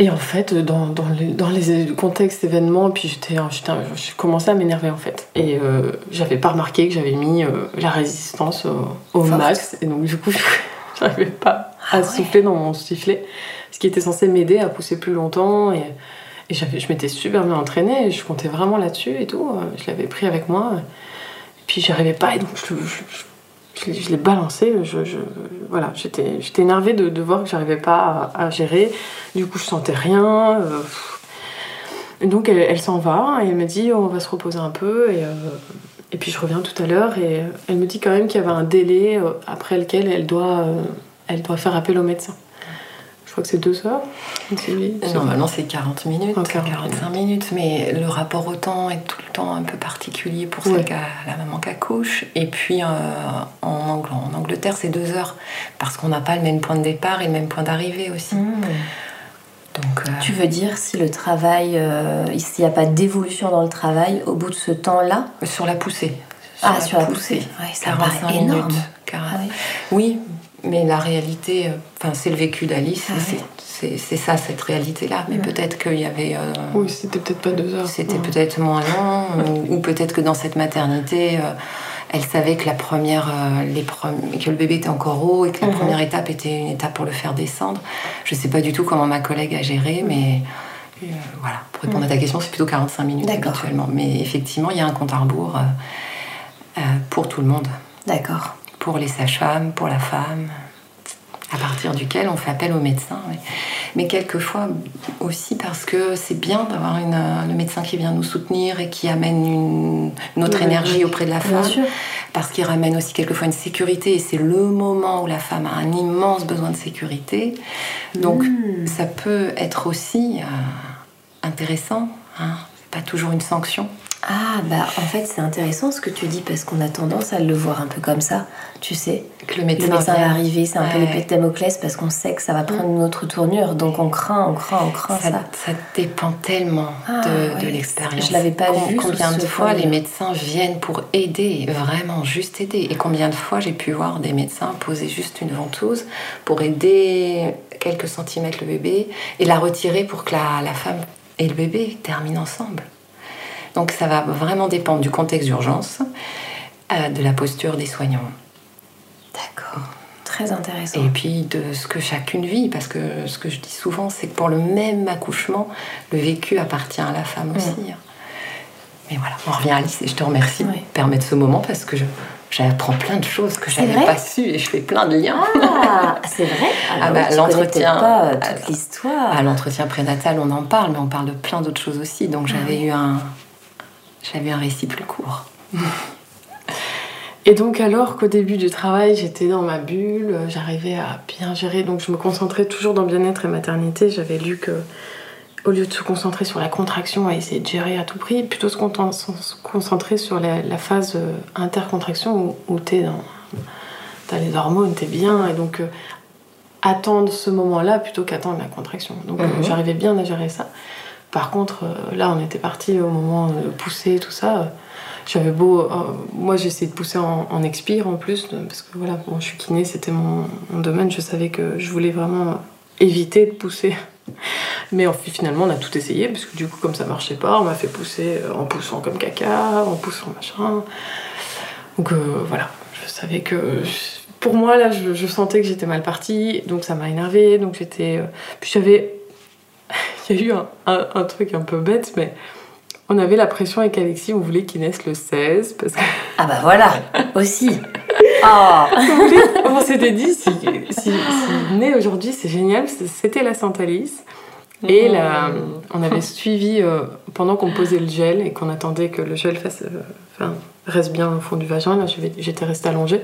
Et en fait, dans, dans les, dans les contextes événements, puis j'étais, je commençais à m'énerver en fait. Et euh, j'avais pas remarqué que j'avais mis euh, la résistance au, au Forte. max. Et donc du coup, j'arrivais pas Ah à ouais. souffler dans mon sifflet. Ce qui était censé m'aider à pousser plus longtemps. Et, et je m'étais super bien entraînée. Je comptais vraiment là-dessus et tout. Euh, Je l'avais pris avec moi. Et puis j'arrivais pas. Et donc je, l'ai- balancé. Je, voilà, j'étais, énervée de, de voir que j'arrivais pas à, gérer. Du coup, je sentais rien. euh, donc, elle, s'en va et elle me dit on va se reposer un peu. Et, euh, puis, je reviens tout à l'heure et elle me dit quand même qu'il y avait un délai après lequel elle doit, elle doit faire appel au médecin. Je crois que c'est deux heures. C'est- Normalement, c'est 40 minutes, Oh, 40 45 minutes, mais le rapport au temps est tout le temps un peu particulier pour Ouais. celle qui a- la maman qui accouche. Et puis euh, en, Ang- en Angleterre, c'est deux heures, parce qu'on n'a pas le même point de départ et le même point d'arrivée aussi. Mhm. Donc, euh, Tu veux dire si le travail, euh, s'il n'y a pas d'évolution dans le travail au bout de ce temps-là sur la poussée. Ah, sur la poussée. Ouais, ça me 45 paraît énorme. minutes. Ah oui. Oui, mais la réalité, euh, enfin, c'est le vécu d'Alice, Ah c'est- ça, cette réalité-là. Mais Mhm. peut-être qu'il y avait. euh, Oui, c'était peut-être pas deux heures. C'était Ouais. peut-être moins long, ou, ou peut-être que dans cette maternité, euh, elle savait que la première, euh, les premi- que le bébé était encore haut et que la Mhm. première étape était une étape pour le faire descendre. Je sais pas du tout comment ma collègue a géré, mais euh, voilà. Pour répondre à ta question, c'est plutôt 45 minutes habituellement. Mais effectivement, il y a un compte à rebours pour tout le monde, D'accord. Pour les sages-femmes, pour la femme, à partir duquel on fait appel au médecin. oui. Mais quelquefois aussi parce que c'est bien d'avoir le médecin qui vient nous soutenir et qui amène une, Oui, énergie oui. auprès de la femme. Parce qu'il ramène aussi quelquefois une sécurité et c'est le moment où la femme a un immense besoin de sécurité. Donc Hmm. ça peut être aussi euh, intéressant. Hein. C'est pas toujours une sanction. Ah, bah en fait, c'est intéressant ce que tu dis parce qu'on a tendance à le voir un peu comme ça, tu sais. Que le Le médecin, médecin va vient. arriver, c'est un peu l'épée de Damoclès parce qu'on sait que ça va prendre une autre tournure. Donc on craint, on craint, on craint Ça, ça. ça dépend tellement Ah, de, l'expérience. Je l'avais pas Com- vu Combien de fois les médecins viennent pour aider, vraiment juste aider. Et combien de fois j'ai pu voir des médecins poser juste une ventouse pour aider quelques centimètres le bébé et la retirer pour que la, la femme et le bébé terminent ensemble. Donc ça va vraiment dépendre du contexte d'urgence, euh, de la posture des soignants. D'accord. Très intéressant. Et puis de ce que chacune vit, parce que ce que je dis souvent, c'est que pour le même accouchement, le vécu appartient à la femme aussi. hein. Mais voilà, on revient à Alice et je te remercie Ouais. de permettre ce moment parce que je- j'apprends plein de choses que je C'est n'avais vrai pas su et je fais plein de liens. Ah, c'est vrai Ah bah, oui, tu l'entretien- pas euh, Ah, toute l'histoire. À l'entretien prénatal, on en parle, mais on parle de plein d'autres choses aussi. Donc j'avais eu un, j'avais un récit plus court. Et donc alors qu'au début du travail, j'étais dans ma bulle, euh, j'arrivais à bien gérer, donc je me concentrais toujours dans bien-être et maternité. J'avais lu que au lieu de se concentrer sur la contraction, à essayer de gérer à tout prix, plutôt se concentrer sur la, la phase euh, intercontraction où, où t'es dans, t'as les hormones, t'es bien, et donc euh, attendre ce moment-là plutôt qu'attendre la contraction. Donc euh, Mhm. j'arrivais bien à gérer ça. Par contre, euh, là, on était parti au moment de pousser, tout ça. euh, J'avais beau. euh, moi, j'ai essayé de pousser en, en expire en plus, parce que voilà, bon, je suis kiné, c'était mon, domaine. Je savais que je voulais vraiment éviter de pousser. Mais finalement, on a tout essayé, parce que du coup, comme ça marchait pas, on m'a fait pousser euh, en poussant comme caca, en poussant machin. Donc euh, voilà, je savais que. Pour moi, là, je, sentais que j'étais mal partie, donc ça m'a énervée. Donc j'étais. euh, Puis j'avais. Il y a eu un, un- un truc un peu bête, mais on avait la pression avec Alexis, on voulait qu'il naisse le 16, parce que Ah bah voilà, aussi. Oh. on s'était dit, si, si, si naît aujourd'hui, c'est génial, c'était la Sainte Alice. Et là, on avait suivi euh, pendant qu'on posait le gel et qu'on attendait que le gel fasse, euh, enfin, reste bien au fond du vagin. Là, j'étais restée allongée.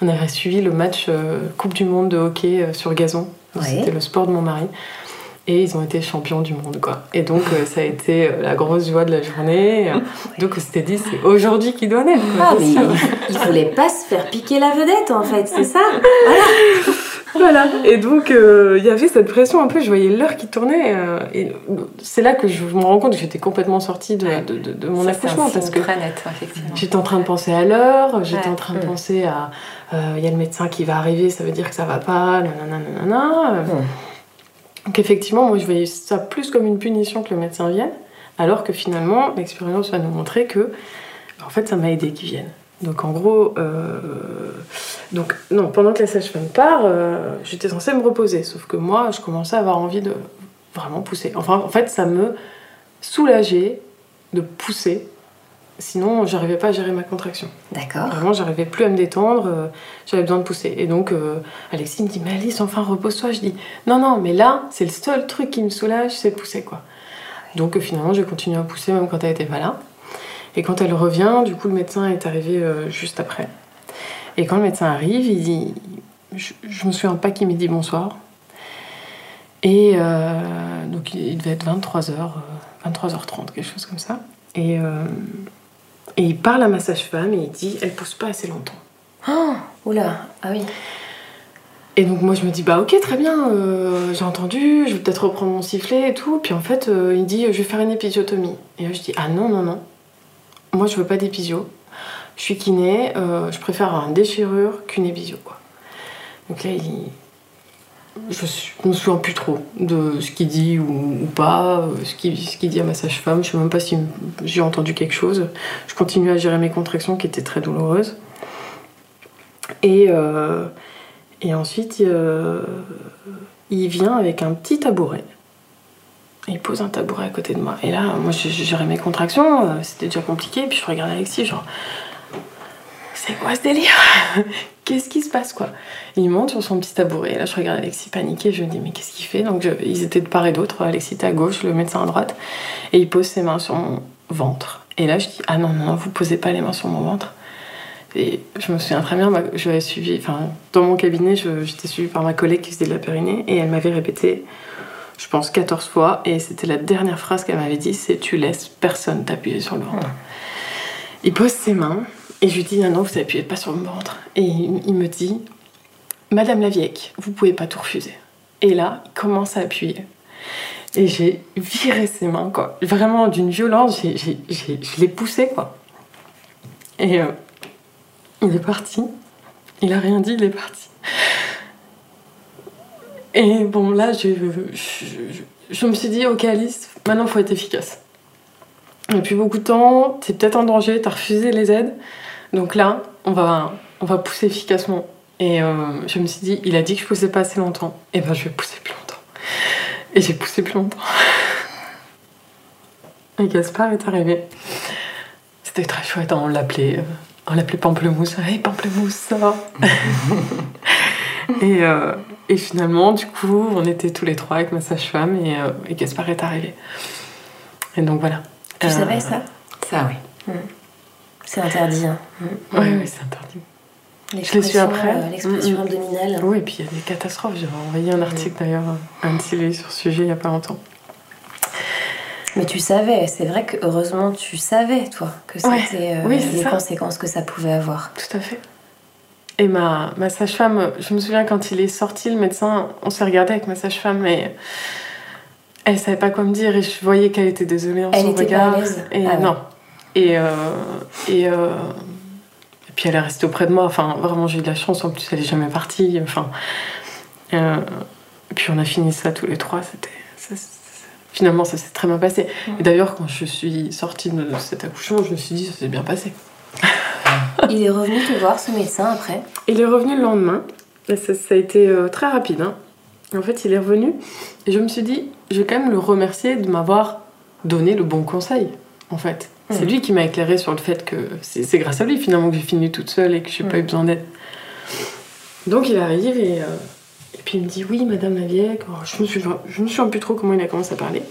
On avait suivi le match euh, Coupe du Monde de hockey sur gazon. Ouais. C'était le sport de mon mari. Et ils ont été champions du monde, quoi. Et donc, euh, ça a été euh, la grosse joie de la journée. Donc, on s'était dit, c'est aujourd'hui qu'il doit naître. Ah, mais sûr. il voulait pas se faire piquer la vedette en fait, c'est ça Voilà. Et donc, euh, il y avait cette pression un peu, je voyais l'heure qui tournait. euh, et c'est là que je me rends compte que j'étais complètement sortie de, de- de- de mon Ça, accouchement. Parce que très net, effectivement. j'étais en train de penser à l'heure, j'étais Ouais. en train de Mm. penser à. Il y a le médecin qui va arriver, ça veut dire que ça va pas, nanana, nanana. Mm. Donc, effectivement, moi, je voyais ça plus comme une punition que le médecin vienne. Alors que finalement, l'expérience va nous montrer que, en fait, ça m'a aidé qu'il vienne. Donc en gros, euh, non, pendant que la sage-femme part, euh, j'étais censée me reposer. Sauf que moi, je commençais à avoir envie de vraiment pousser. Enfin, en fait, ça me soulageait de pousser. Sinon, j'arrivais pas à gérer ma contraction. D'accord. Vraiment, j'arrivais plus à me détendre. euh, J'avais besoin de pousser. Et donc, euh, Alexis me dit, mais Alice, enfin, repose-toi. Je dis, non, non, mais là, c'est le seul truc qui me soulage, c'est de pousser, quoi. Donc, euh, finalement, j'ai continué à pousser même quand elle était pas là. Et quand elle revient, du coup, le médecin est arrivé juste après. Et quand le médecin arrive, il dit, je, je me souviens pas qu'il m'ait dit bonsoir. Et donc, il devait être 23h, 23h30, quelque chose comme ça. Et, et il parle à ma sage-femme et il dit, elle pousse pas assez longtemps. Oh, oula, ah oui. Et donc moi je me dis bah ok très bien, euh, j'ai entendu, je vais peut-être reprendre mon sifflet et tout. Puis en fait euh, il dit je vais faire une épisiotomie. Et là je dis ah non non non, moi je veux pas d'épisio. Je suis kiné, euh, je préfère avoir une déchirure qu'une épisio quoi. Donc là il... je, je me souviens plus trop de ce qu'il dit ou, pas, euh, ce qu'il dit à ma sage-femme. Je sais même pas si j'ai entendu quelque chose. Je continue à gérer mes contractions qui étaient très douloureuses. Et euh, et ensuite, euh, il vient avec un petit tabouret. Il pose un tabouret à côté de moi. Et là, moi, je je mes contractions, c'était déjà compliqué. Puis je regarde Alexis, genre, c'est quoi ce délire Qu'est-ce qui se passe quoi Il monte sur son petit tabouret. Là, je regarde Alexis paniqué. Je me dis, mais qu'est-ce qu'il fait Donc, ils étaient de part et d'autre. Alexis était à gauche, le médecin à droite. Et il pose ses mains sur mon ventre. Et là, je dis, ah non, non, non, vous posez pas les mains sur mon ventre. Et je me souviens très bien, je l'avais suivi, enfin, dans mon cabinet, j'étais suivie par ma collègue qui faisait de la périnée et elle m'avait répété, je pense, 14 fois. Et c'était la dernière phrase qu'elle m'avait dit c'est tu laisses personne t'appuyer sur le ventre. Il pose ses mains et je lui dis non, non, vous appuyez pas sur mon ventre. Et il, me dit Madame Lavieque, vous pouvez pas tout refuser. Et là, il commence à appuyer. Et j'ai viré ses mains, quoi. Vraiment d'une violence, je l'ai poussé, quoi. Et euh, il est parti. Il a rien dit, il est parti. Et bon, là, je, je, me suis dit, ok Alice, maintenant faut être efficace. Depuis beaucoup de temps, t'es peut-être en danger, t'as refusé les aides. Donc là, on va, on va pousser efficacement. Et euh, je me suis dit, il a dit que je poussais pas assez longtemps. Et ben je vais pousser plus longtemps. Et j'ai poussé plus longtemps. Et Gaspard est arrivé. C'était très chouette, on l'appelait. Euh, on l'appelait Pamplemousse. Hey Pamplemousse, ça va? Et, euh, et, finalement, du coup, on était tous les trois avec ma sage-femme et, euh, et, Gaspard est arrivé. Et donc voilà. Tu savais ça? Ça, oui. Mm. C'est interdit. Hein. Mm. Oui, oui, c'est interdit. Je l'ai su après. L'expression mm, abdominale. Oui, et puis il y a des catastrophes. J'ai envoyé un article d'ailleurs, un CV sur ce sujet il n'y a pas longtemps. Mais tu savais, c'est vrai que heureusement tu savais, toi, que c'était euh, les conséquences que ça pouvait avoir. Tout à fait. Et ma, ma sage-femme, je me souviens quand il est sorti, le médecin, on s'est regardé avec ma sage-femme et elle savait pas quoi me dire et je voyais qu'elle était désolée en elle son était regard. Pas et ah non. Et, euh, et, euh, et, puis elle est restée auprès de moi. Enfin, vraiment, j'ai eu de la chance. En plus, elle est jamais partie. Enfin, et puis on a fini ça tous les trois. C'était finalement, ça s'est très bien passé. Et d'ailleurs, quand je suis sortie de cet accouchement, je me suis dit, ça s'est bien passé. Il est revenu te voir, ce médecin, après? Il est revenu le lendemain. Et ça, a été euh, très rapide. Hein. En fait, il est revenu. Et je me suis dit, je vais quand même le remercier de m'avoir donné le bon conseil, en fait. C'est mmh. lui qui m'a éclairé sur le fait que c'est grâce à lui, finalement, que j'ai fini toute seule et que je n'ai pas eu mmh. besoin d'aide. Donc, il arrive et... Euh, et puis il me dit oui, Madame la vieille. Je me suis, je me souviens plus trop comment il a commencé à parler.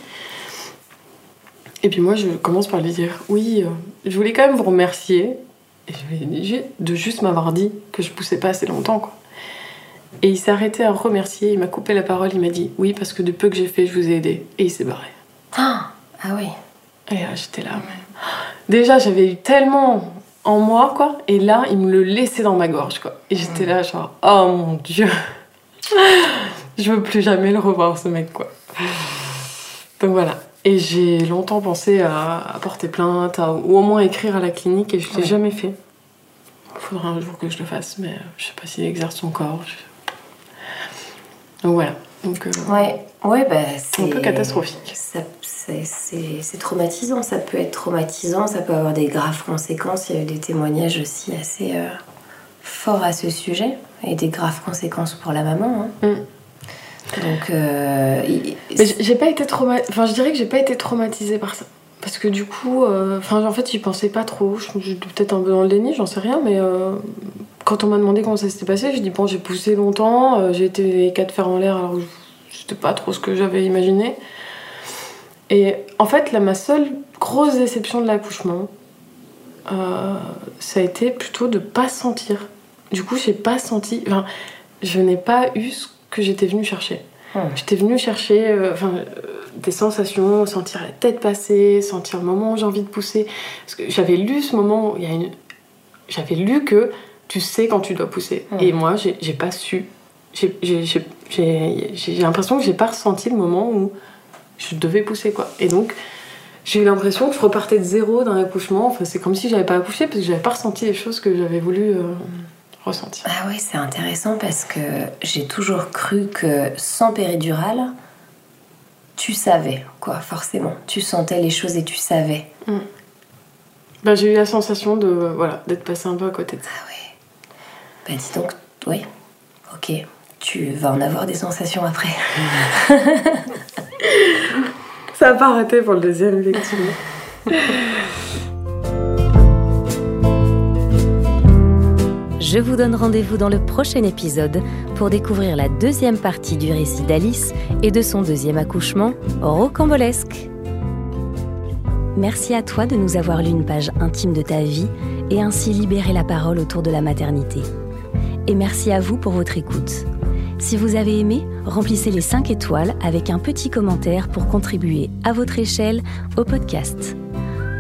Et puis moi, je commence par lui dire oui, euh, je voulais quand même vous remercier. Et je lui ai dit de juste m'avoir dit que je poussais pas assez longtemps, quoi. Et il s'est arrêté à remercier. Il m'a coupé la parole. Il m'a dit oui, parce que de peu que j'ai fait, je vous ai aidé. Et il s'est barré. Ah, ah oui. Et j'étais là. Déjà, j'avais eu tellement en moi, quoi. Et là, il me le laissait dans ma gorge, quoi. Et j'étais là, genre, oh mon dieu je veux plus jamais le revoir, ce mec, quoi. Donc voilà. Et j'ai longtemps pensé à, porter plainte, ou au moins écrire à la clinique, et je l'ai jamais fait. Il faudra un jour que je le fasse, mais je sais pas s'il exerce son corps. Donc voilà. Donc, euh, ouais, ouais bah, c'est un peu catastrophique. C'est traumatisant, ça peut être traumatisant, ça peut avoir des graves conséquences. Il y a eu des témoignages aussi assez euh, forts à ce sujet et des graves conséquences pour la maman. Hein. Mm. Donc, euh, j'ai pas été traumatisée. Enfin, je dirais que j'ai pas été traumatisée par ça. Parce que du coup, euh, enfin, en fait, j'y pensais pas trop. J'étais peut-être un peu dans le déni, j'en sais rien, mais euh, quand on m'a demandé comment ça s'était passé, j'ai dit bon, j'ai poussé longtemps, j'ai été les quatre fers en l'air alors c'était pas trop ce que j'avais imaginé. Et en fait, là, ma seule grosse déception de l'accouchement, ça a été plutôt de pas sentir du coup, j'ai pas senti. Enfin, je n'ai pas eu ce que j'étais venue chercher. J'étais venue chercher euh, enfin, euh, des sensations, sentir la tête passer, sentir le moment où j'ai envie de pousser. Parce que j'avais lu ce moment où il y a une. J'avais lu que tu sais quand tu dois pousser. Et moi, j'ai pas su. J'ai l'impression que j'ai pas ressenti le moment où je devais pousser, quoi. Et donc, j'ai eu l'impression que je repartais de zéro dans l'accouchement. Enfin, c'est comme si j'avais pas accouché parce que j'avais pas ressenti les choses que j'avais voulu. Euh, ressenti. Ah oui, c'est intéressant parce que j'ai toujours cru que sans péridurale, tu savais, quoi, forcément. Tu sentais les choses et tu savais. Bah, j'ai eu la sensation de voilà d'être passé un peu à côté de ça. Ah. Bah dis donc, oui. Ok, tu vas en avoir des sensations après. ça n'a pas arrêté pour le deuxième, effectivement. Je vous donne rendez-vous dans le prochain épisode pour découvrir la deuxième partie du récit d'Alice et de son deuxième accouchement rocambolesque. Merci à toi de nous avoir lu une page intime de ta vie et ainsi libérer la parole autour de la maternité. Et merci à vous pour votre écoute. Si vous avez aimé, remplissez les 5 étoiles avec un petit commentaire pour contribuer à votre échelle au podcast.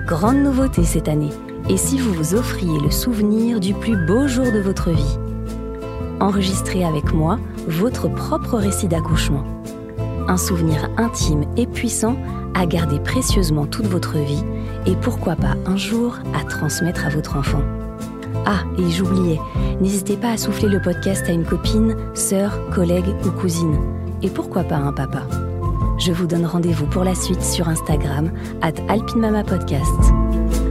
Grande nouveauté cette année, et si vous vous offriez le souvenir du plus beau jour de votre vie? Enregistrez avec moi votre propre récit d'accouchement. Un souvenir intime et puissant à garder précieusement toute votre vie et pourquoi pas un jour à transmettre à votre enfant. Ah, et j'oubliais, n'hésitez pas à souffler le podcast à une copine, sœur, collègue ou cousine. Et pourquoi pas un papa? Je vous donne rendez-vous pour la suite sur Instagram, at Podcast.